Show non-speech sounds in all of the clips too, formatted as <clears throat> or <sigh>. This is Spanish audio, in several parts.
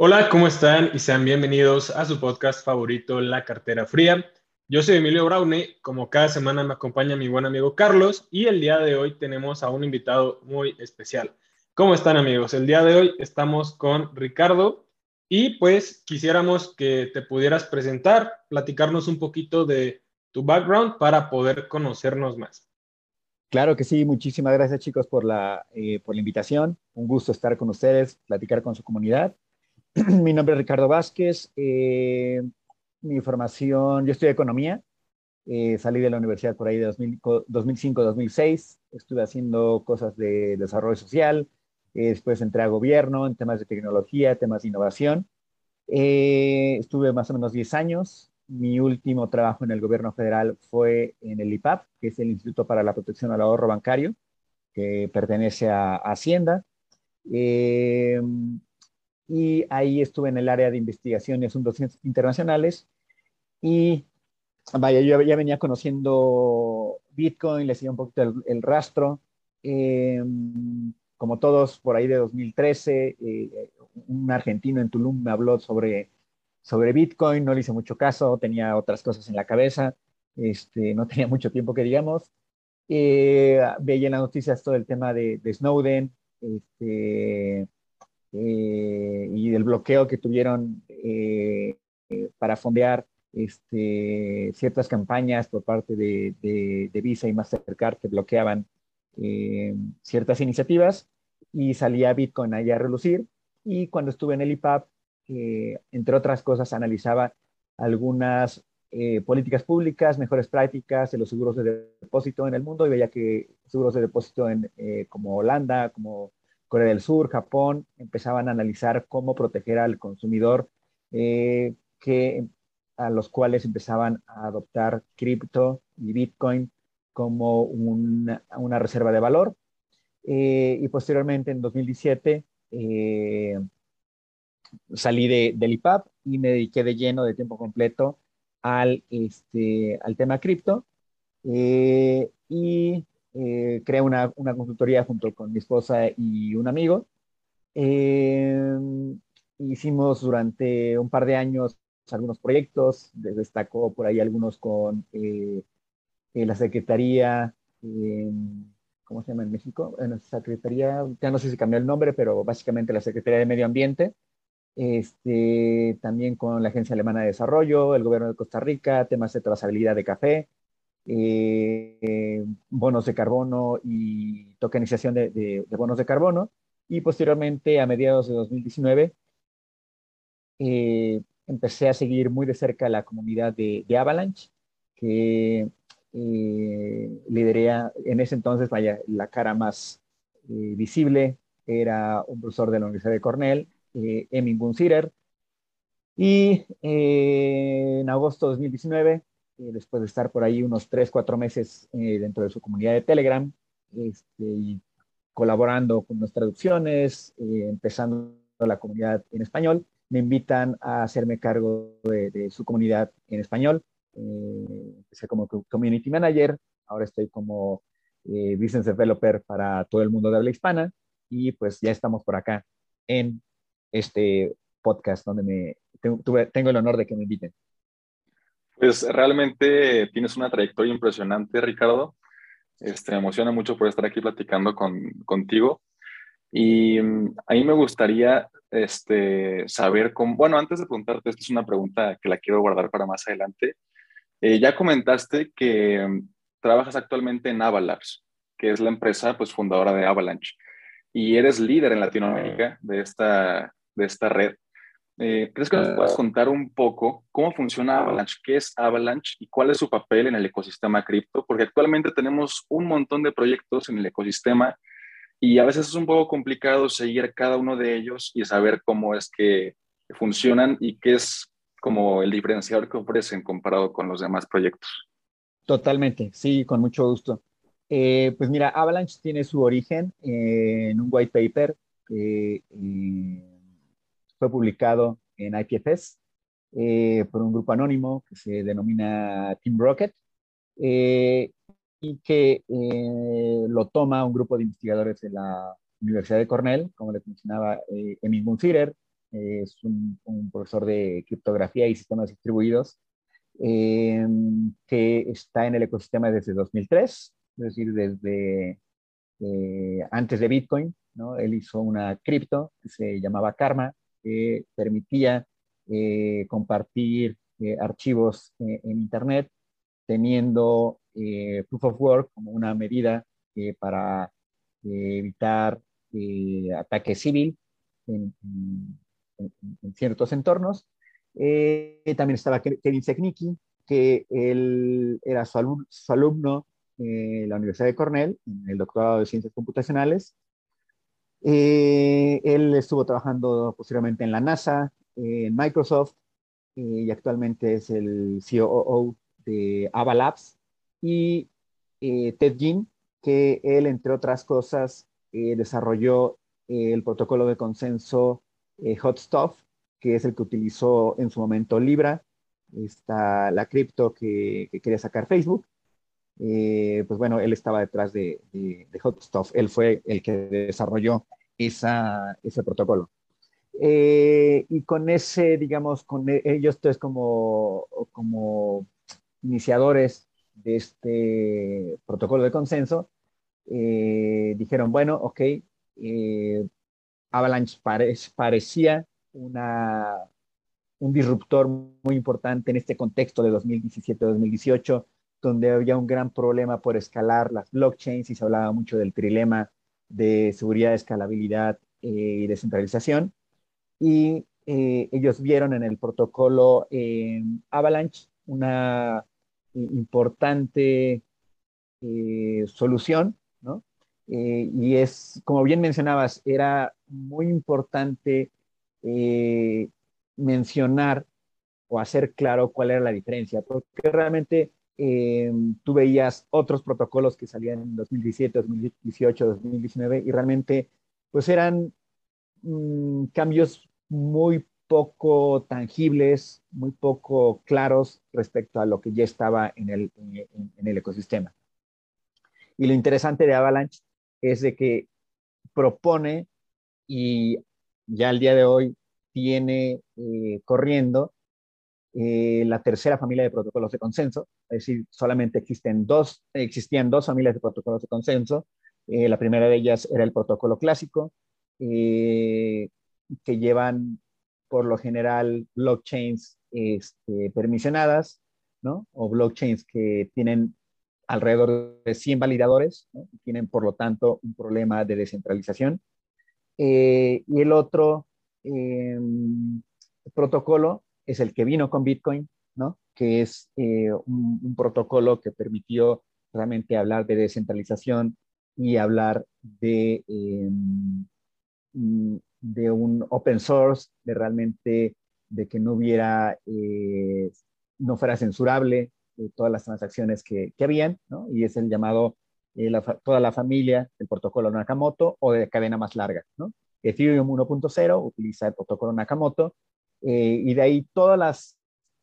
Hola, ¿cómo están? Y sean bienvenidos a su podcast favorito, La Cartera Fría. Yo soy Emilio Braune, como cada semana me acompaña mi buen amigo Carlos y el día de hoy tenemos a un invitado muy especial. ¿Cómo están amigos? El día de hoy estamos con Ricardo y pues quisiéramos que te pudieras presentar, platicarnos un poquito de tu background para poder conocernos más. Claro que sí, muchísimas gracias chicos por la, eh, por la invitación. Un gusto estar con ustedes, platicar con su comunidad. <clears throat> Mi nombre es Ricardo Vázquez. Eh, mi formación, yo estudié economía. Eh, salí de la universidad por ahí de 2005-2006. Estuve haciendo cosas de desarrollo social. Eh, después entré a gobierno en temas de tecnología, temas de innovación. estuve más o menos 10 años. Mi último trabajo en el gobierno federal fue en el IPAP, que es el Instituto para la Protección al Ahorro Bancario, que pertenece a, Hacienda. Eh, y ahí estuve en el área de investigación y asuntos internacionales y vaya, yo ya venía conociendo Bitcoin, le seguía un poquito el, rastro. Em, como todos, por ahí de 2013, eh, un argentino en Tulum me habló sobre, sobre Bitcoin, no le hice mucho caso, tenía otras cosas en la cabeza, este, no tenía <laughs> mucho tiempo que digamos. Eh, veía en las noticias todo el tema de, de Snowden, este, eh, y del bloqueo que tuvieron eh, eh, para fondear este, ciertas campañas por parte de, de, Visa y Mastercard que bloqueaban ciertas iniciativas y salía Bitcoin allá a relucir. Y cuando estuve en el IPAP, entre otras cosas, analizaba algunas políticas públicas, mejores prácticas de los seguros de depósito en el mundo y veía que seguros de depósito en, como Holanda, como Corea del Sur, Japón, empezaban a analizar cómo proteger al consumidor, eh, que, a los cuales empezaban a adoptar cripto y Bitcoin como una, reserva de valor. Eh, y posteriormente, en 2017, eh, salí de, del IPAP y me dediqué de lleno, de tiempo completo, al, este, al tema cripto. y eh, creé una, una, consultoría junto con mi esposa y un amigo. Eh, hicimos durante un par de años algunos proyectos, destacó por ahí algunos con eh, la Secretaría, ¿cómo se llama en México? En la Secretaría, ya no sé si cambió el nombre, pero básicamente la Secretaría de Medio Ambiente. Este, también con la Agencia Alemana de Desarrollo, el Gobierno de Costa Rica, temas de trazabilidad de café, eh, bonos de carbono y tokenización de, bonos de carbono. Y posteriormente, a mediados de 2019, eh, empecé a seguir muy de cerca la comunidad de, Avalanche, que eh, en ese entonces, vaya, la cara más eh, visible era un profesor de la Universidad de Cornell, Emin Gunzirer. Y en agosto de 2019 eh, después de estar por ahí unos tres, cuatro meses eh, dentro de su comunidad de Telegram, este, colaborando con unas traducciones, eh, empezando la comunidad en español, me invitan a hacerme cargo de, su comunidad en español. empecé como community manager, ahora estoy como business developer para todo el mundo de habla hispana y pues ya estamos por acá en este podcast donde me tengo el honor de que me inviten. Pues realmente tienes una trayectoria impresionante, Ricardo. Este, me emociona mucho por estar aquí platicando con, contigo. Y mm, a mí me gustaría este, saber cómo, bueno, antes de preguntarte, esta es una pregunta que la quiero guardar para más adelante. Eh, ya comentaste que mm, trabajas actualmente en Avalabs, que es la empresa pues, fundadora de Avalanche, y eres líder en Latinoamérica de esta, de esta red. Eh, ¿Crees que nos puedas contar un poco cómo funciona Avalanche? ¿Qué es Avalanche y cuál es su papel en el ecosistema cripto? Porque actualmente tenemos un montón de proyectos en el ecosistema y a veces es un poco complicado seguir cada uno de ellos y saber cómo es que funcionan y qué es como el diferenciador que ofrecen comparado con los demás proyectos. Totalmente, sí, con mucho gusto. Eh, pues mira, Avalanche tiene su origen en un white paper que fue publicado en IPFS eh, por un grupo anónimo que se denomina Team Rocket eh, y que eh, lo toma un grupo de investigadores de la Universidad de Cornell, como les mencionaba eh, Emil Munzirer, es un, profesor de criptografía y sistemas distribuidos em, que está en el ecosistema desde 2003, es decir, desde antes de Bitcoin. ¿no? Él hizo una cripto que se llamaba Karma, que permitía compartir archivos en Internet teniendo eh, proof of work como una medida eh, para eh, evitar ataque civil en, ciertos entornos. también estaba Kevin Seknicki, que él era su, alumno en la Universidad de Cornell, en el doctorado de Ciencias Computacionales. Él estuvo trabajando posteriormente en la NASA, en Microsoft, y actualmente es el COO de Avalabs y eh, Ted Ginn, que él, entre otras cosas, eh, desarrolló el protocolo de consenso eh, Hot Stuff, que es el que utilizó en su momento Libra, está la cripto que, quería sacar Facebook. Pues bueno, él estaba detrás de, Hot Stuff, él fue el que desarrolló esa, ese protocolo. y con ese, digamos, con e, ellos tres como, como iniciadores de este protocolo de consenso eh, dijeron, bueno, ok, eh, Avalanche parecía una, un disruptor muy importante en este contexto de 2017-2018, donde había un gran problema por escalar las blockchains y se hablaba mucho del trilema de seguridad, escalabilidad eh, y descentralización. Y ellos vieron en el protocolo Avalanche una importante eh, solución, ¿no? Eh, y es, como bien mencionabas, era muy importante eh, mencionar o hacer claro cuál era la diferencia, porque realmente tú veías otros protocolos que salían en 2017, 2018, 2019 y realmente pues eran mm, cambios muy poco tangibles, muy poco claros respecto a lo que ya estaba en el, en, el ecosistema. Y lo interesante de Avalanche es de que propone y ya al día de hoy tiene eh, corriendo eh, la tercera familia de protocolos de consenso, es decir, solamente existen dos, existían dos familias de protocolos de consenso. Eh, la primera de ellas era el protocolo clásico, que llevan por lo general blockchains este, permisionadas, ¿no? O blockchains que tienen alrededor de 100 validadores, tienen por lo tanto un problema de descentralización. Eh, y el otro em, protocolo es el que vino con Bitcoin. Que es eh, un, protocolo que permitió realmente hablar de descentralización y hablar de em, de un open source, de realmente de que no hubiera, eh, no fuera censurable eh, todas las transacciones que, que habían, ¿no? Y es el llamado eh, toda la familia del protocolo Nakamoto o de cadena más larga, ¿no? Ethereum 1.0 utiliza el protocolo Nakamoto y de ahí todas las,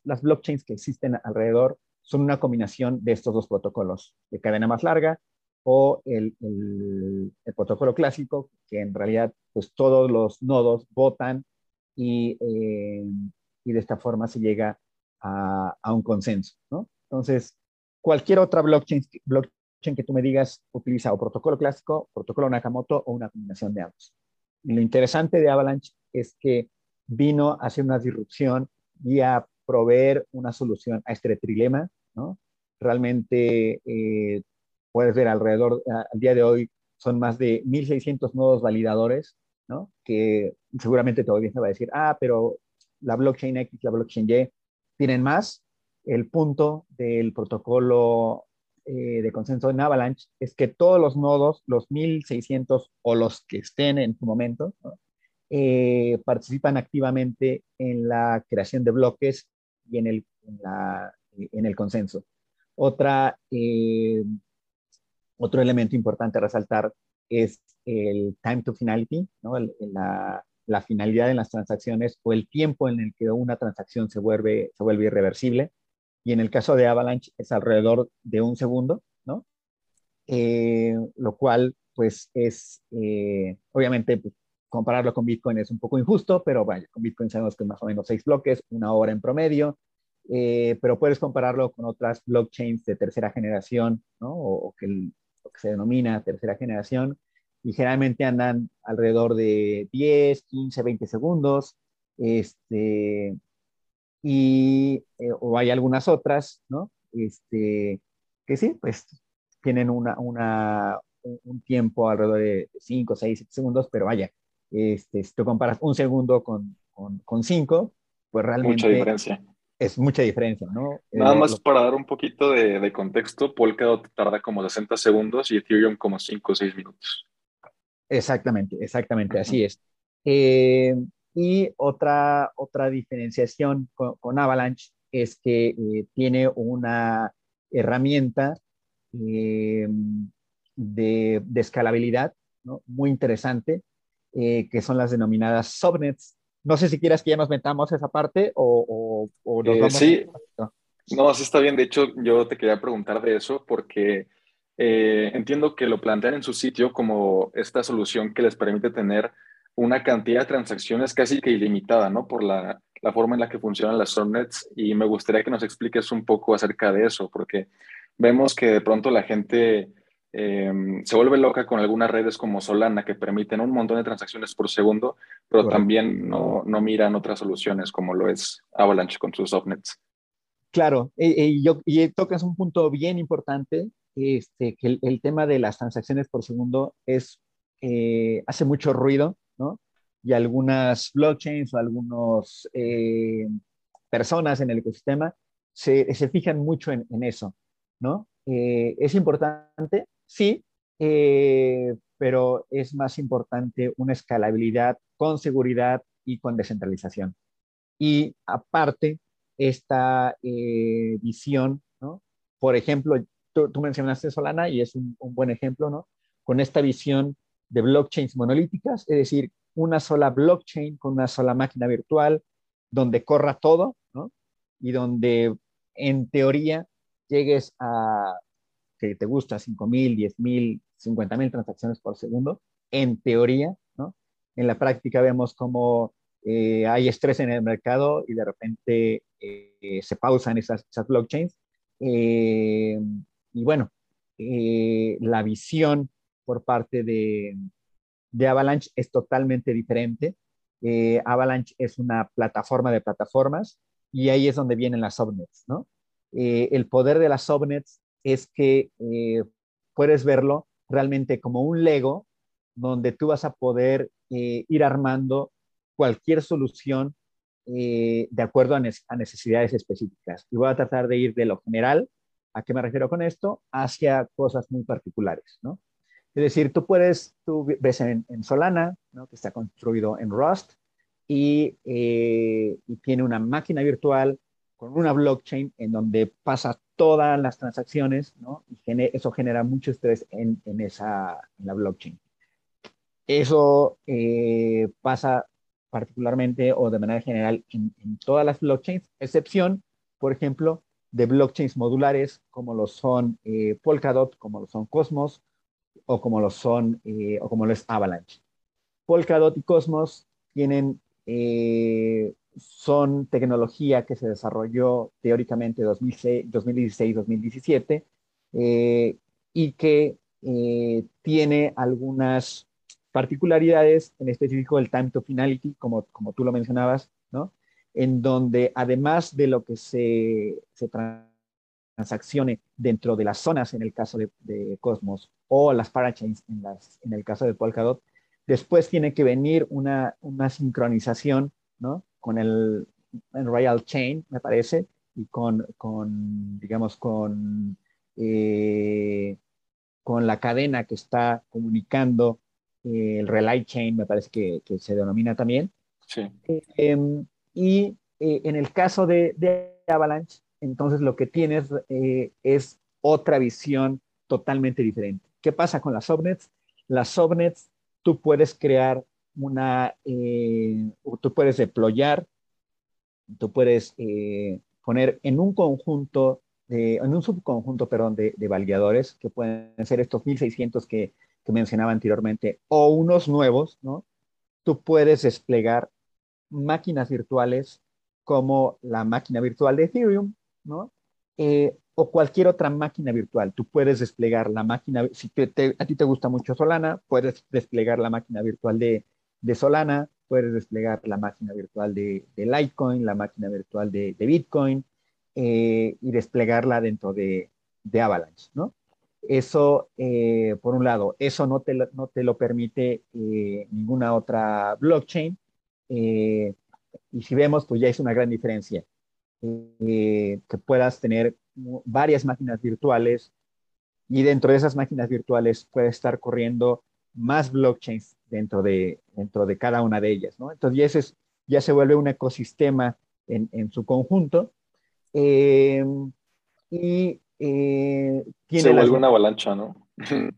las blockchains que existen alrededor son una combinación de estos dos protocolos, de cadena más larga o el, el, protocolo clásico, que en realidad pues todos los nodos votan y, eh, y de esta forma se llega a, a, un consenso, ¿no? Entonces, cualquier otra blockchain, blockchain que tú me digas utiliza o protocolo clásico, protocolo Nakamoto o una combinación de ambos. Y lo interesante de Avalanche es que vino a hacer una disrupción y a proveer una solución a este trilema, ¿no? Realmente eh, puedes ver alrededor, al día de hoy, son más de 1.600 nodos validadores, ¿no? Que seguramente todavía se va a decir, ah, pero la blockchain X, la blockchain Y, tienen más. El punto del protocolo eh, de consenso en Avalanche es que todos los nodos, los 1.600 o los que estén en su momento, eh, participan activamente en la creación de bloques y en el, en el consenso. Otra eh, otro elemento importante a resaltar es el time to finality, ¿no? la, la, finalidad en las transacciones o el tiempo en el que una transacción se vuelve, se vuelve irreversible. Y en el caso de Avalanche es alrededor de un segundo, ¿no? Eh, lo cual pues es, obviamente, pues, compararlo con Bitcoin es un poco injusto, pero vaya, con Bitcoin sabemos que es más o menos seis bloques, una hora en promedio, eh, pero puedes compararlo con otras blockchains de tercera generación, ¿no? O, que lo que se denomina tercera generación, y generalmente andan alrededor de 10, 15, 20 segundos, este, y, eh, o hay algunas otras, ¿no? Este, que sí, pues tienen una, una, un tiempo alrededor de 5, 6, 7 segundos, pero vaya, este, si tú comparas un segundo con, con, cinco, pues realmente... Mucha diferencia. Es mucha diferencia, ¿no? Nada eh, más para dar un poquito de, de, contexto, Polkadot tarda como 60 segundos y Ethereum como 5 o 6 minutos. Exactamente, exactamente, así es. Eh, y otra, otra diferenciación con, Avalanche es que eh, tiene una herramienta de, de, escalabilidad ¿no? muy interesante eh, que son las denominadas subnets. No sé si quieras que ya nos metamos esa parte o, o, nos eh, Sí, no, sí está bien. De hecho, yo te quería preguntar de eso porque eh, entiendo que lo plantean en su sitio como esta solución que les permite tener una cantidad de transacciones casi que ilimitada, ¿no? Por la, la forma en la que funcionan las subnets y me gustaría que nos expliques un poco acerca de eso, porque vemos que de pronto la gente Em, se vuelve loca con algunas redes como Solana que permiten un montón de transacciones por segundo, pero también no, no, miran otras soluciones como lo es Avalanche con sus subnets. Claro, y, yo, y tocas un punto bien importante, este, que el, tema de las transacciones por segundo es, eh, hace mucho ruido, ¿no? Y algunas blockchains o algunas eh, personas en el ecosistema se, se fijan mucho en, en eso, ¿no? Eh, es importante, sí, eh, pero es más importante una escalabilidad con seguridad y con descentralización. Y aparte, esta eh, visión. Por ejemplo, tú, mencionaste Solana y es un, buen ejemplo, ¿no? Con esta visión de blockchains monolíticas, es decir, una sola blockchain con una sola máquina virtual donde corra todo, ¿no? Y donde en teoría llegues a que te gusta 5.000, 10.000, 50.000 transacciones por segundo, en teoría, ¿no? En la práctica vemos como eh, hay estrés en el mercado y de repente eh, se pausan esas, esas blockchains. Eh, y bueno, la visión por parte de, de, Avalanche es totalmente diferente. Avalanche es una plataforma de plataformas y ahí es donde vienen las subnets, ¿no? el poder de las subnets es que eh, puedes verlo realmente como un Lego donde tú vas a poder eh, ir armando cualquier solución eh, de acuerdo a, necesidades específicas. Y voy a tratar de ir de lo general, ¿a qué me refiero con esto? Hacia cosas muy particulares, ¿no? Es decir, tú puedes, tú ves en, Solana, ¿no? que está construido en Rust y, y tiene una máquina virtual con una blockchain en donde pasa todas las transacciones, ¿no? Y eso genera mucho estrés en, esa, la blockchain. Eso eh, pasa particularmente o de manera general en, todas las blockchains, excepción, por ejemplo, de blockchains modulares como lo son eh, Polkadot, como lo son Cosmos o como lo son eh, o como lo Avalanche. Polkadot y Cosmos tienen son tecnología que se desarrolló teóricamente 2016-2017 eh, y que eh, tiene algunas particularidades, en específico el time to finality, como, como tú lo mencionabas, ¿no? en donde además de lo que se, se transaccione dentro de las zonas en el caso de, Cosmos o las parachains en, las, en el caso de Polkadot, después tiene que venir una, una sincronización ¿no? Con el, Royal Chain, me parece, y con, con digamos, con, eh, con la cadena que está comunicando eh, el Relay Chain, me parece que, que se denomina también. Sí. Em, y eh, en el caso de, de, Avalanche, entonces lo que tienes es otra visión totalmente diferente. ¿Qué pasa con las subnets? Las subnets, tú puedes crear una, eh, tú puedes deployar, tú puedes eh, poner en un conjunto, en un subconjunto, perdón, de, de, validadores, que pueden ser estos 1600 que, que mencionaba anteriormente, o unos nuevos, ¿no? Tú puedes desplegar máquinas virtuales como la máquina virtual de Ethereum, ¿no? Eh, o cualquier otra máquina virtual. Tú puedes desplegar la máquina, si a ti te gusta mucho Solana, puedes desplegar la máquina virtual de, Solana, puedes desplegar la máquina virtual de, Litecoin, la máquina virtual de, Bitcoin eh, y desplegarla dentro de, Avalanche, ¿no? Eso, eh, por un lado, eso no te, no te lo permite ninguna otra blockchain. y si vemos, pues ya es una gran diferencia. Eh, que puedas tener varias máquinas virtuales y dentro de esas máquinas virtuales puede estar corriendo más blockchains dentro de, dentro de cada una de ellas, ¿no? Entonces ya, es, ya se vuelve un ecosistema en, en su conjunto eh, y eh, tiene se vuelve una avalancha, ¿no? <laughs>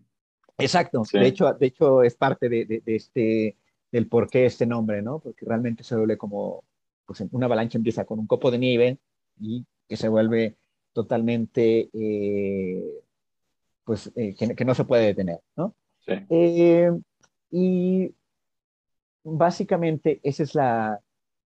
Exacto, de, hecho, de hecho es parte de, de, de, este, del por qué este nombre, ¿no? Porque realmente se vuelve como, pues una avalancha empieza con un copo de nieve y que se vuelve totalmente, eh, pues, eh, que, no se puede detener, ¿no? Sí. Y básicamente esa es la,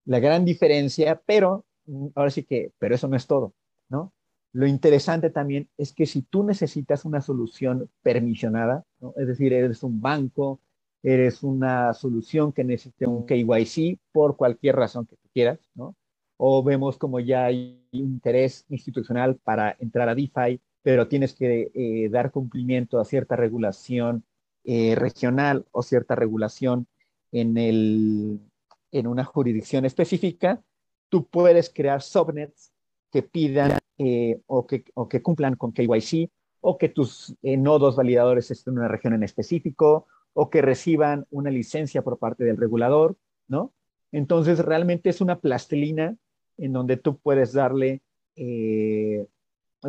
la, gran diferencia, pero mm, ahora sí que, pero eso no es todo, ¿no? Lo interesante también es que si tú necesitas una solución permisionada, ¿no? es decir, eres un banco, eres una solución que necesita un KYC por cualquier razón que tú quieras, ¿no? O vemos como ya hay interés institucional para entrar a DeFi, pero tienes que eh, dar cumplimiento a cierta regulación eh, regional o cierta regulación en, el, en una jurisdicción específica, tú puedes crear subnets que pidan eh, o, que, o que cumplan con KYC o que tus nodos validadores estén en una región en específico o que reciban una licencia por parte del regulador, ¿no? Entonces, realmente es una plastilina en donde tú puedes darle eh,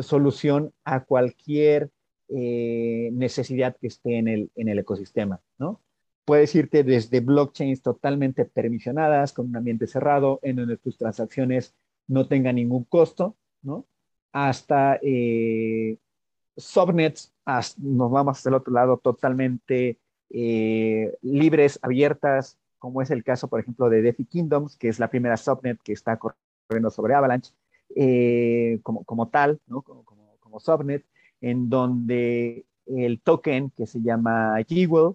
solución a cualquier eh, necesidad que esté en el, en el ecosistema, ¿no? Puedes irte desde blockchains totalmente permisionadas, con un ambiente cerrado, en donde tus transacciones no tengan ningún costo, ¿no? Hasta eh, subnets, nos vamos hasta el otro lado totalmente eh, libres, abiertas, como es el caso, por ejemplo, de DeFi Kingdoms, que es la primera subnet que está corriendo sobre Avalanche, como, como, tal, ¿no? como, como, subnet, en donde el token que se llama Jewel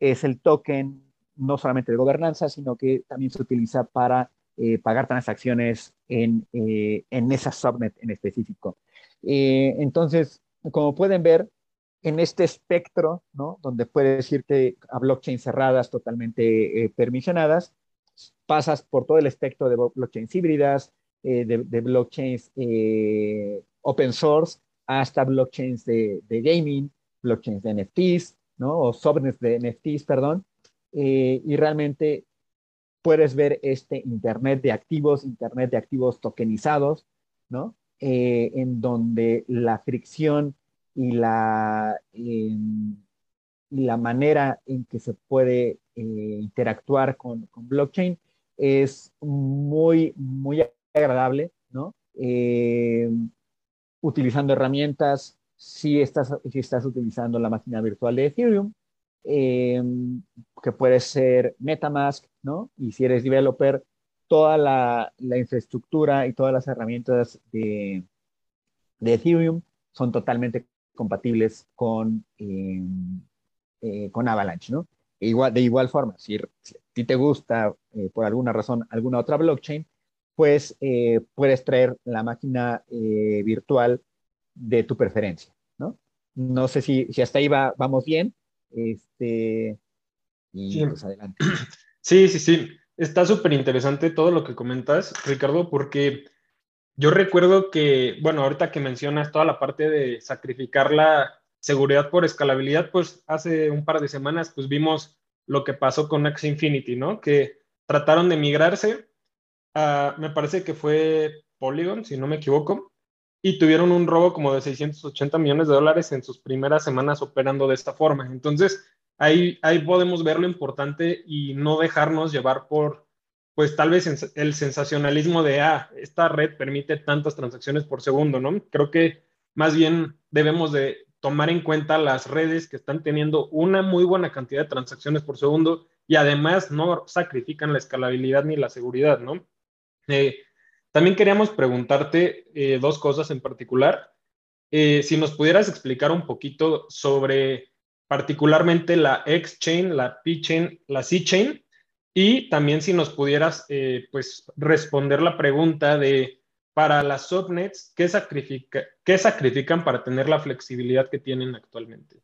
es el token no solamente de gobernanza, sino que también se utiliza para eh, pagar transacciones en, en esa subnet en específico. entonces, como pueden ver, en este espectro, ¿no? Donde puedes irte a blockchains cerradas, totalmente eh, permisionadas, pasas por todo el espectro de blockchains híbridas, eh, de, blockchains eh, open source, hasta blockchains de, gaming, blockchains de NFTs, ¿no? O subnets de NFTs, perdón. y realmente puedes ver este Internet de activos, Internet de activos tokenizados, ¿no? en donde la fricción y la, em, la manera en que se puede eh, interactuar con, con, blockchain es muy, muy agradable, ¿no? Em, utilizando herramientas, si estás, si estás utilizando la máquina virtual de Ethereum, em, que puede ser Metamask, ¿no? Y si eres developer, toda la, la infraestructura y todas las herramientas de, de Ethereum son totalmente compatibles con, eh, eh, con Avalanche, ¿no? E igual, de igual forma, si, a ti te gusta eh, por alguna razón alguna otra blockchain, pues puedes traer la máquina virtual de tu preferencia, ¿no? No sé si, si hasta ahí va, vamos bien. Este, y sí. pues adelante. <clears throat> Sí, sí, sí. Está súper interesante todo lo que comentas, Ricardo, porque yo recuerdo que, bueno, ahorita que mencionas toda la parte de sacrificar la seguridad por escalabilidad, pues hace un par de semanas pues vimos lo que pasó con Axie Infinity, ¿no? Que trataron de migrarse, a, me parece que fue Polygon, si no me equivoco, y tuvieron un robo como de 680 millones de dólares en sus primeras semanas operando de esta forma. Entonces, ahí, ahí podemos ver lo importante y no dejarnos llevar por pues tal vez el sensacionalismo de, ah, esta red permite tantas transacciones por segundo, ¿no? Creo que más bien debemos de tomar en cuenta las redes que están teniendo una muy buena cantidad de transacciones por segundo y además no sacrifican la escalabilidad ni la seguridad, ¿no? Eh, también queríamos preguntarte eh, dos cosas en particular. Eh, si nos pudieras explicar un poquito sobre particularmente la X-Chain, la P-Chain, la C-Chain, y también si nos pudieras pues responder la pregunta de para las subnets, ¿qué, sacrifica, ¿qué sacrifican para tener la flexibilidad que tienen actualmente?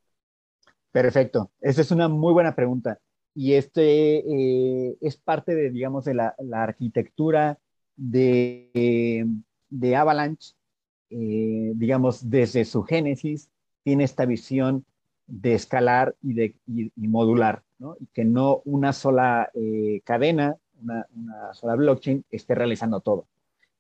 Perfecto. Esa es una muy buena pregunta y este eh, es parte de, digamos, de la, arquitectura de, de Avalanche, eh, digamos, desde su génesis, tiene esta visión de escalar y, de, modular, ¿no? Y que no una sola eh, cadena, una, una, sola blockchain esté realizando todo.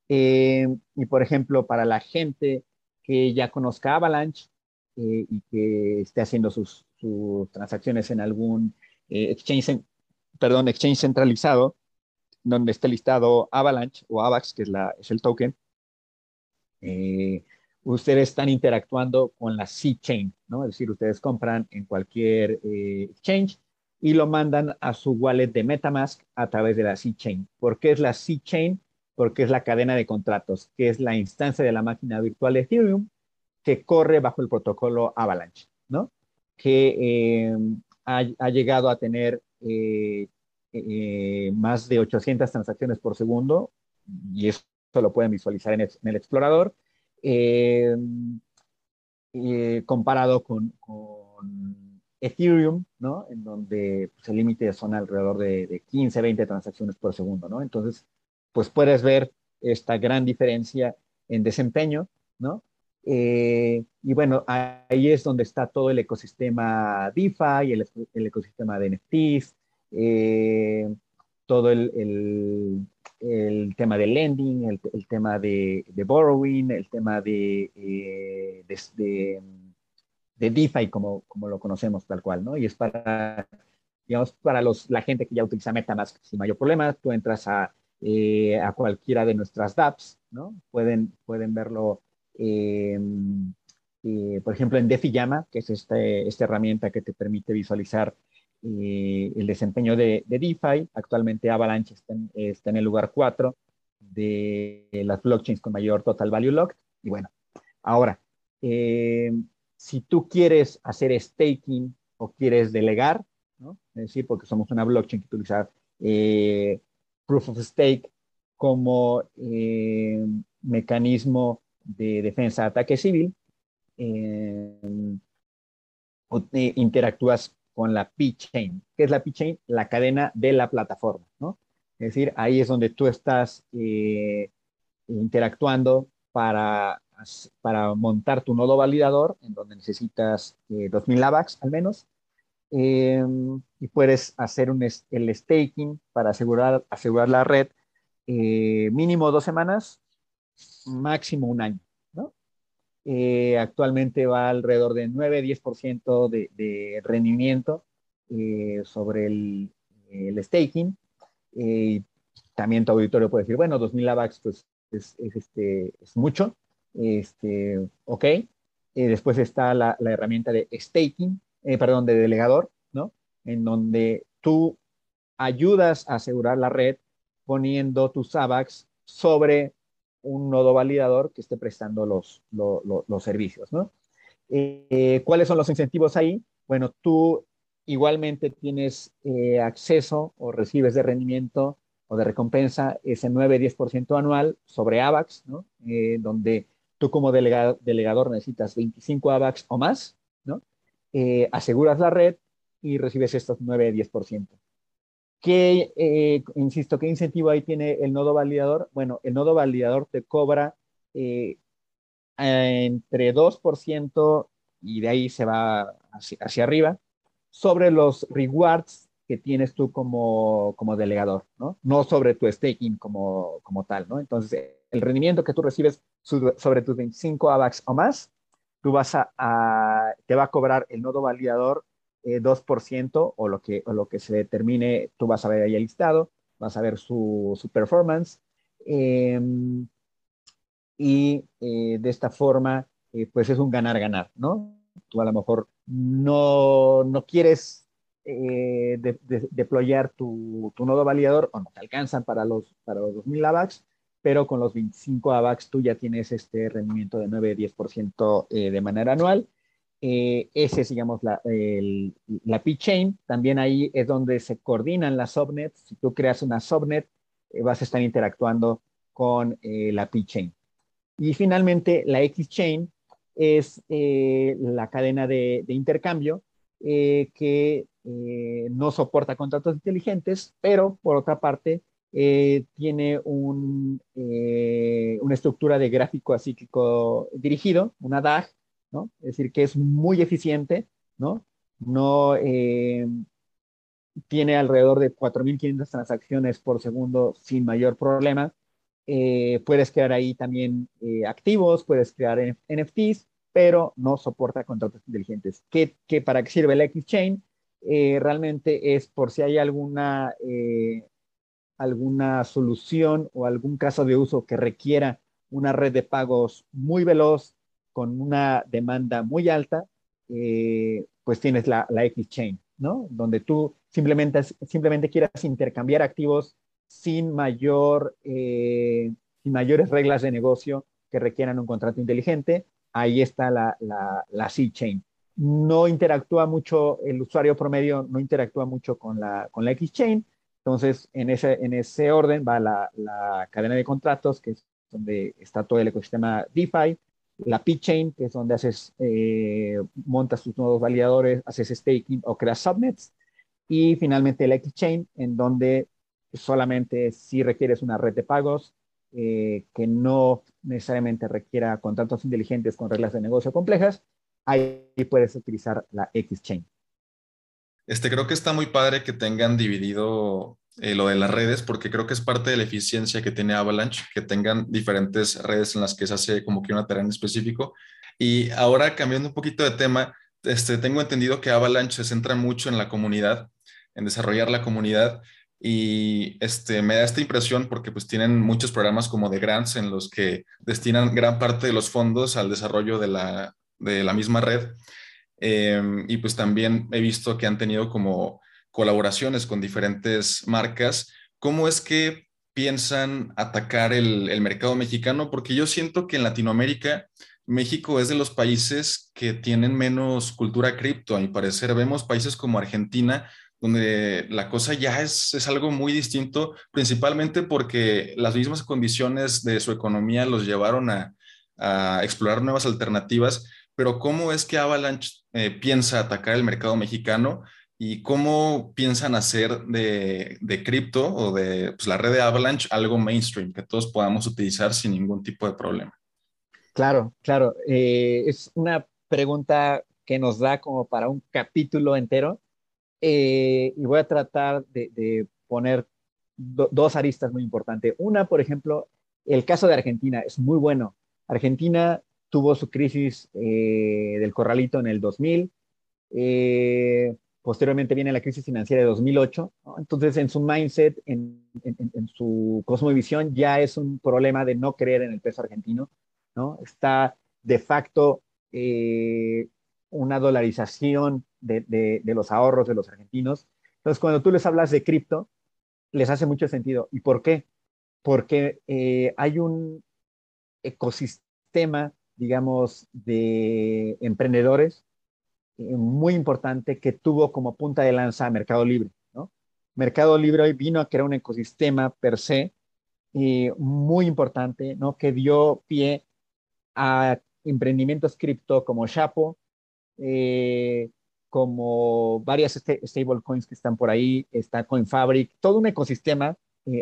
y por ejemplo, para la gente que ya conozca Avalanche y que esté haciendo sus, sus transacciones en algún eh, exchange, perdón, exchange centralizado, donde esté listado Avalanche o AVAX, que es, la, es el token, eh, ustedes están interactuando con la C-Chain, ¿no? Es decir, ustedes compran en cualquier eh, exchange y lo mandan a su wallet de Metamask a través de la C-Chain. ¿Por qué es la C-Chain? Porque es la cadena de contratos, que es la instancia de la máquina virtual de Ethereum que corre bajo el protocolo Avalanche, ¿no? Que ha, llegado a tener eh, eh, más de 800 transacciones por segundo, y eso lo pueden visualizar en el, explorador, eh, comparado con, Ethereum, ¿no? En donde pues, el límite son alrededor de, 15, 20 transacciones por segundo, ¿no? Entonces, pues puedes ver esta gran diferencia en desempeño, ¿no? Eh, y bueno, ahí es donde está todo el ecosistema DeFi, el, el ecosistema de NFTs, eh, todo el, el, tema de lending, el, el tema de, de, borrowing, el tema de, eh, de, de, DeFi como, como lo conocemos tal cual, ¿no? Y es para, digamos, para los, la gente que ya utiliza MetaMask sin mayor problema, tú entras a, a cualquiera de nuestras dApps, ¿no? Pueden, pueden verlo eh, por ejemplo, en DeFi que es este, esta herramienta que te permite visualizar eh, el desempeño de, DeFi. Actualmente Avalanche está en, el lugar 4 de las blockchains con mayor total value locked. Y bueno, ahora, eh, si tú quieres hacer staking o quieres delegar, ¿no? es decir, porque somos una blockchain que utiliza proof of stake como mecanismo de defensa de ataque civil, eh, interactúas con la P-Chain. ¿Qué es la P-Chain? La cadena de la plataforma, ¿no? Es decir, ahí es donde tú estás eh, interactuando para, para montar tu nodo validador, en donde necesitas 2.000 eh, AVAX al menos, y puedes hacer un, el staking para asegurar, asegurar la red mínimo dos semanas máximo un año. Eh, actualmente va alrededor de 9-10% de, de rendimiento eh, sobre el, staking. Eh, también tu auditorio puede decir, bueno, 2000 AVAX pues, es, es, este, es mucho. Este, ok. después está la, la, herramienta de staking, perdón, de delegador, ¿no? En donde tú ayudas a asegurar la red poniendo tus AVAX sobre un nodo validador que esté prestando los, los, servicios, ¿no? Eh, ¿Cuáles son los incentivos ahí? Bueno, tú igualmente tienes eh, acceso o recibes de rendimiento o de recompensa ese 9-10% anual sobre AVAX, ¿no? Eh, donde tú como delegador necesitas 25 AVAX o más, ¿no? aseguras la red y recibes estos 9-10%. ¿Qué, eh, insisto, qué incentivo ahí tiene el nodo validador? Bueno, el nodo validador te cobra eh, entre 2% y de ahí se va hacia, arriba sobre los rewards que tienes tú como, como delegador, ¿no? No sobre tu staking como, como tal, ¿no? Entonces, el rendimiento que tú recibes sobre tus 25 AVAX o más, tú vas a, te va a cobrar el nodo validador 2% eh, o lo, que, o lo que se determine, tú vas a ver ahí el listado, vas a ver su, su performance. Em, y eh, de esta forma, eh, pues es un ganar-ganar, ¿no? Tú a lo mejor no, no quieres eh, deployar tu, tu, nodo validador o no te alcanzan para los, para los 2000 AVAX, pero con los 25 AVAX tú ya tienes este rendimiento de 9-10% eh, de manera anual. Eh, ese es, digamos, la, la P-Chain. También ahí es donde se coordinan las subnets. Si tú creas una subnet, eh, vas a estar interactuando con la P-Chain. Y finalmente, la X-Chain es la cadena de, intercambio que no soporta contratos inteligentes, pero por otra parte eh, tiene un, eh, una estructura de gráfico acíclico dirigido, una DAG, ¿no? Es decir, que es muy eficiente, ¿no? No eh, tiene alrededor de 4.500 transacciones por segundo sin mayor problema. puedes crear ahí también activos, puedes crear NFTs, pero no soporta contratos inteligentes. ¿Qué, qué para qué sirve el X-Chain? realmente es por si hay alguna alguna solución o algún caso de uso que requiera una red de pagos muy veloz con una demanda muy alta, eh, pues tienes la, la X-Chain, ¿no? Donde tú simplemente, simplemente quieras intercambiar activos sin, mayor, eh, sin mayores reglas de negocio que requieran un contrato inteligente. Ahí está la, la, la C-Chain. No interactúa mucho, el usuario promedio no interactúa mucho con la, con la X-Chain, entonces, en ese, en ese orden va la, la cadena de contratos, que es donde está todo el ecosistema DeFi, la P-Chain, que es donde haces, eh, montas tus nodos validadores, haces staking o creas subnets, y finalmente la X-Chain, en donde solamente si requieres una red de pagos, eh, que no necesariamente requiera contratos inteligentes con reglas de negocio complejas, ahí puedes utilizar la X-Chain. Este, creo que está muy padre que tengan dividido eh, lo de las redes, porque creo que es parte de la eficiencia que tiene Avalanche, que tengan diferentes redes en las que se hace como que una tarea específico. Y ahora cambiando un poquito de tema, este, tengo entendido que Avalanche se centra mucho en la comunidad, en desarrollar la comunidad. Y este, me da esta impresión porque pues tienen muchos programas como de grants en los que destinan gran parte de los fondos al desarrollo de la, de la misma red. Em, y pues también he visto que han tenido como colaboraciones con diferentes marcas. ¿Cómo es que piensan atacar el, mercado mexicano? Porque yo siento que en Latinoamérica México es de los países que tienen menos cultura cripto. A mi parecer, vemos países como Argentina, donde la cosa ya es, es, algo muy distinto, principalmente porque las mismas condiciones de su economía los llevaron a, a explorar nuevas alternativas. Pero ¿cómo es que Avalanche eh, piensa atacar el mercado mexicano y cómo piensan hacer de, de cripto o de pues, la red de Avalanche algo mainstream que todos podamos utilizar sin ningún tipo de problema. Claro, claro. Eh, es una pregunta que nos da como para un capítulo entero eh, y voy a tratar de, poner dos aristas muy importantes. Una, por ejemplo, el caso de Argentina es muy bueno. Argentina tuvo su crisis eh, del corralito en el 2000. Eh, posteriormente viene la crisis financiera de 2008. Entonces, en su mindset, en, su cosmovisión, ya es un problema de no creer en el peso argentino. ¿no? Está de facto eh, una dolarización de, los ahorros de los argentinos. Entonces, cuando tú les hablas de cripto, les hace mucho sentido. ¿Y por qué? Porque hay un ecosistema digamos, de emprendedores eh, muy importante que tuvo como punta de lanza a Mercado Libre. ¿no? Mercado Libre hoy vino a crear un ecosistema per se eh, muy importante, ¿no? que dio pie a emprendimientos cripto como Chapo, eh, como varias stablecoins que están por ahí, está CoinFabric, todo un ecosistema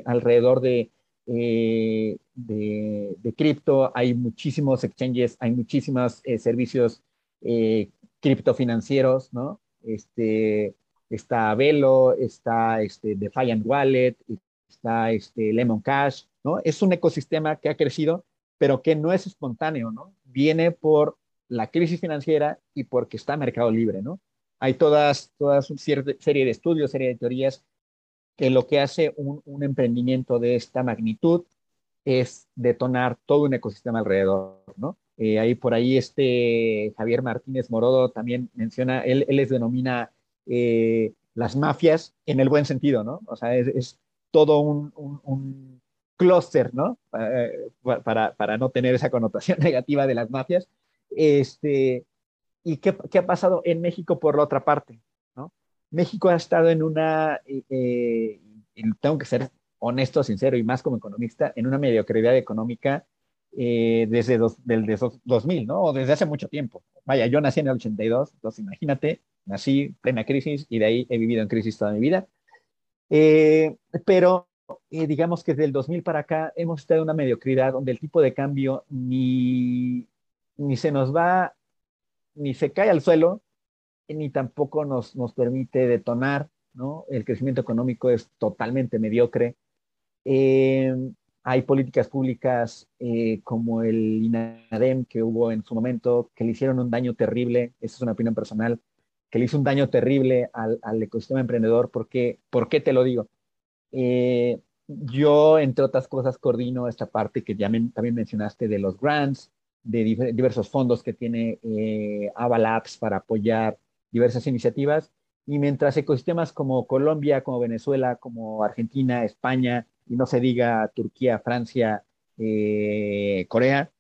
alrededor de eh, de, cripto, hay muchísimos exchanges, hay muchísimos eh, servicios eh, criptofinancieros, ¿no? Este, está Velo, está este, Defiant Wallet, está este, Lemon Cash, ¿no? Es un ecosistema que ha crecido, pero que no es espontáneo, ¿no? Viene por la crisis financiera y porque está Mercado Libre, ¿no? Hay todas, todas una serie de estudios, serie de teorías que lo que hace un, emprendimiento de esta magnitud es detonar todo un ecosistema alrededor, ¿no? Eh, ahí por ahí este Javier Martínez Morodo también menciona, él, él les denomina eh, las mafias en el buen sentido, ¿no? O sea, es, todo un, un, clúster, ¿no? para, para, no tener esa connotación <laughs> negativa de las mafias. Este, ¿Y qué, qué, ha pasado en México por la otra parte? ¿no? México ha estado en una, eh, tengo que ser honesto, sincero y más como economista, en una mediocridad económica eh, desde del, 2000, ¿no? O desde hace mucho tiempo. Vaya, yo nací en el 82, entonces imagínate, nací plena crisis y de ahí he vivido en crisis toda mi vida. Eh, pero eh, digamos que desde el 2000 para acá hemos estado en una mediocridad donde el tipo de cambio ni, ni se nos va, ni se cae al suelo, ni tampoco nos, nos permite detonar, ¿no? El crecimiento económico es totalmente mediocre. Eh, hay políticas públicas eh, como el INADEM que hubo en su momento, que le hicieron un daño terrible, esa es una opinión personal, que le hizo un daño terrible al, al ecosistema emprendedor. Porque, ¿Por qué te lo digo? Eh, yo, entre otras cosas, coordino esta parte que ya también mencionaste de los grants, de diversos fondos que tiene eh, Avalabs para apoyar diversas iniciativas. Y mientras ecosistemas como Colombia, como Venezuela, como Argentina, España, y no se diga Turquía, Francia, eh, Corea,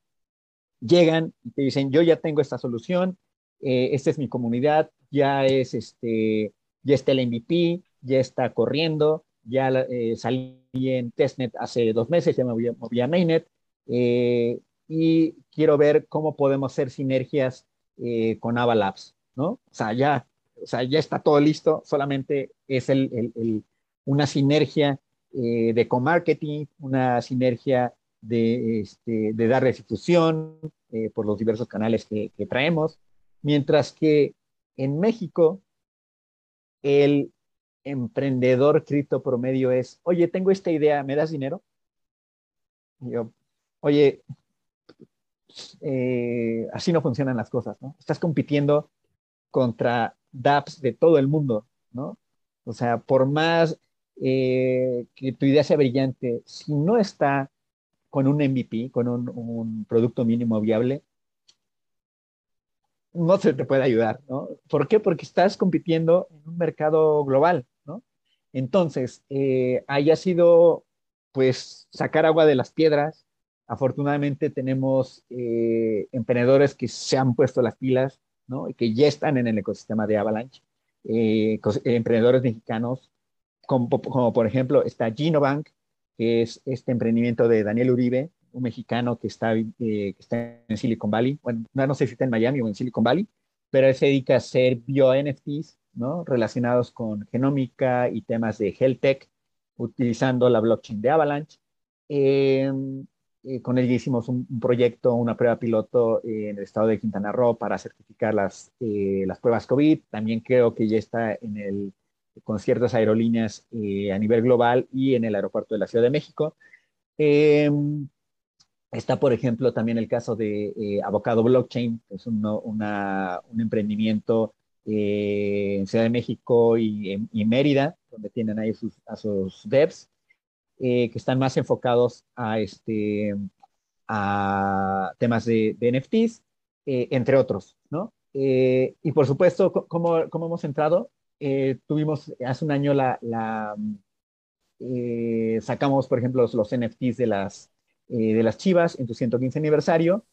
llegan y te dicen, yo ya tengo esta solución, eh, esta es mi comunidad, ya es este, ya está el MVP, ya está corriendo, ya eh, salí en testnet hace dos meses, ya me moví, a mainnet, y quiero ver cómo podemos hacer sinergias con Avalabs, ¿no? O sea, ya, o sea, ya está todo listo, solamente es el, el, una sinergia eh, de co-marketing, una sinergia de, este, de dar restitución eh, por los diversos canales que, traemos, mientras que en México el emprendedor cripto promedio es, oye, tengo esta idea, ¿me das dinero? yo, oye, eh, así no funcionan las cosas, ¿no? Estás compitiendo contra dApps de todo el mundo, ¿no? O sea, por más eh, que tu idea sea brillante, si no está con un MVP, con un, producto mínimo viable, no se te puede ayudar, ¿no? ¿Por qué? Porque estás compitiendo en un mercado global, ¿no? Entonces, eh, haya sido, pues, sacar agua de las piedras. Afortunadamente tenemos eh, emprendedores que se han puesto las pilas, ¿no? Y que ya están en el ecosistema de Avalanche. emprendedores mexicanos como, por ejemplo está Ginobank, que es este emprendimiento de Daniel Uribe, un mexicano que está, eh, que está en Silicon Valley, bueno, no sé si está en Miami o en Silicon Valley, pero él se dedica a hacer bio-NFTs, ¿no? Relacionados con genómica y temas de health tech, utilizando la blockchain de Avalanche. Em, eh, con él hicimos un, proyecto, una prueba piloto en el estado de Quintana Roo para certificar las, eh, las pruebas COVID. También creo que ya está en el con ciertas aerolíneas eh, a nivel global y en el aeropuerto de la Ciudad de México. Em, está, por ejemplo, también el caso de eh, Avocado Blockchain, que es un, un emprendimiento eh, en Ciudad de México y, Mérida, donde tienen ahí sus, a sus devs, que están más enfocados a, este, a temas de, NFTs, entre otros, ¿no? y por supuesto, ¿cómo, ¿cómo, hemos entrado? Eh, tuvimos hace un año la, eh, sacamos, por ejemplo, los, NFTs de las, eh, de las Chivas en su 115 aniversario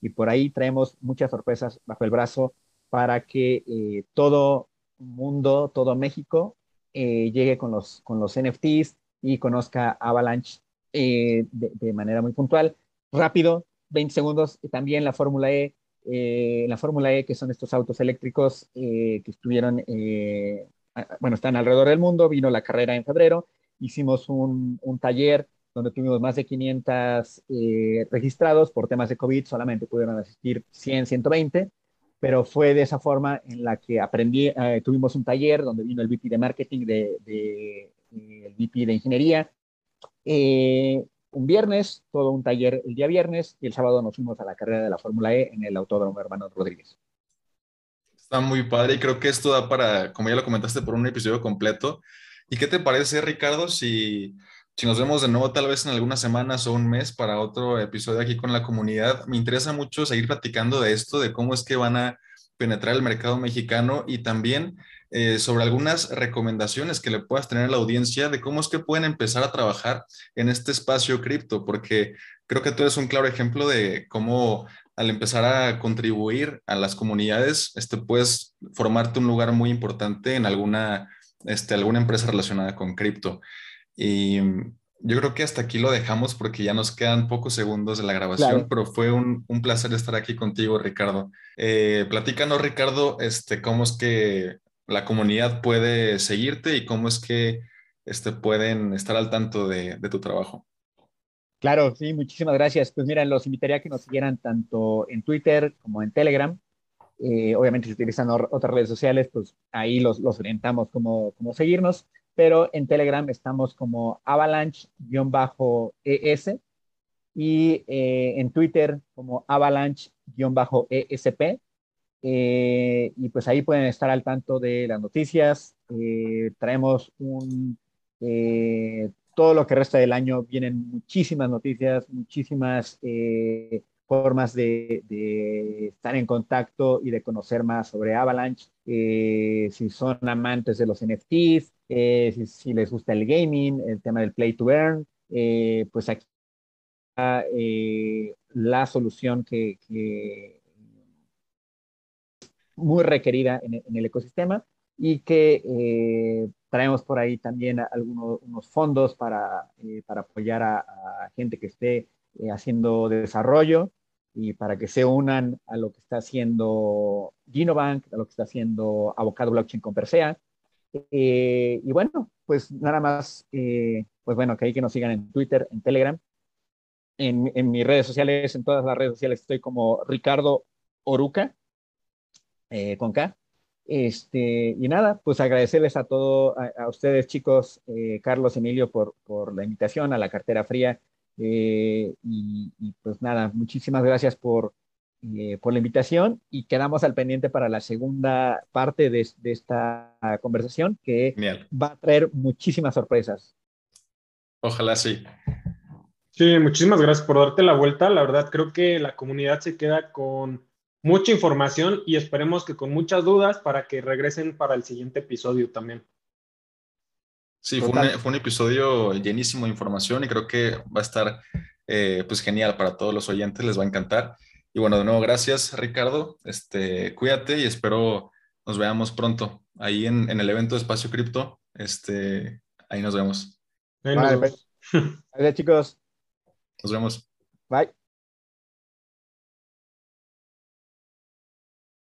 y por ahí traemos muchas sorpresas bajo el brazo para que todo mundo, todo México llegue con los, con los NFTs y conozca Avalanche de, de, manera muy puntual. Rápido, 20 segundos, también la Fórmula E eh, la Fórmula E, que son estos autos eléctricos eh, que estuvieron, eh, bueno, están alrededor del mundo, vino la carrera en febrero, hicimos un, un taller donde tuvimos más de 500 registrados por temas de COVID, solamente pudieron asistir 100, 120, pero fue de esa forma en la que aprendí, tuvimos un taller donde vino el VP de marketing, de el VP de ingeniería, un viernes, todo un taller el día viernes y el sábado nos fuimos a la carrera de la Fórmula E en el Autódromo Hermano Rodríguez. Está muy padre y creo que esto da para, como ya lo comentaste, por un episodio completo. ¿Y qué te parece, Ricardo, si si nos vemos de nuevo tal vez en algunas semanas o un mes para otro episodio aquí con la comunidad, me interesa mucho seguir platicando de esto, de cómo es que van a penetrar el mercado mexicano y también eh, sobre algunas recomendaciones que le puedas tener a la audiencia de cómo es que pueden empezar a trabajar en este espacio cripto, porque creo que tú eres un claro ejemplo de cómo al empezar a contribuir a las comunidades, este, puedes formarte un lugar muy importante en alguna, este, alguna empresa relacionada con cripto. Y yo creo que hasta aquí lo dejamos porque ya nos quedan pocos segundos de la grabación, pero fue un, un, placer estar aquí contigo, Ricardo. Eh, platícanos, Ricardo, este, cómo es que la comunidad puede seguirte y cómo es que este, pueden estar al tanto de, tu trabajo. Claro, sí, muchísimas gracias. Pues mira, los invitaría a que nos siguieran tanto en Twitter como en Telegram. Eh, obviamente, si utilizan otras redes sociales, pues ahí los, los orientamos como, como seguirnos. Pero en Telegram estamos como avalanche-es y eh, en Twitter como avalanche-esp. Eh, y pues ahí pueden estar al tanto de las noticias. Eh, traemos un, eh, todo lo que resta del año, vienen muchísimas noticias, muchísimas formas de, de, estar en contacto y de conocer más sobre Avalanche. si son amantes de los NFTs, si, si, les gusta el gaming, el tema del play to earn, pues aquí está la solución que, que muy requerida en, el ecosistema y que eh, traemos por ahí también algunos unos fondos para, eh, para apoyar a, gente que esté eh, haciendo desarrollo y para que se unan a lo que está haciendo Ginobank, a lo que está haciendo Avocado Blockchain con Persea. y bueno, pues nada más, pues bueno, que hay que nos sigan en Twitter, en Telegram, en, en mis redes sociales, en todas las redes sociales estoy como Ricardo Oruca, eh, con K. Este, y nada, pues agradecerles a todos, a, ustedes chicos, eh, Carlos, Emilio, por, por, la invitación a la cartera fría. Eh, y, pues nada, muchísimas gracias por, por la invitación y quedamos al pendiente para la segunda parte de, de esta conversación que va a traer muchísimas sorpresas. Ojalá sí. Sí, muchísimas gracias por darte la vuelta. La verdad, creo que la comunidad se queda con mucha información y esperemos que con muchas dudas para que regresen para el siguiente episodio también. Sí, fue un, episodio llenísimo de información y creo que va a estar eh, pues genial para todos los oyentes, les va a encantar. Y bueno, de nuevo, gracias Ricardo, este, cuídate y espero nos veamos pronto ahí en, el evento de Espacio Cripto. Este, ahí nos vemos. Vale, <laughs> chicos. Nos vemos. Bye.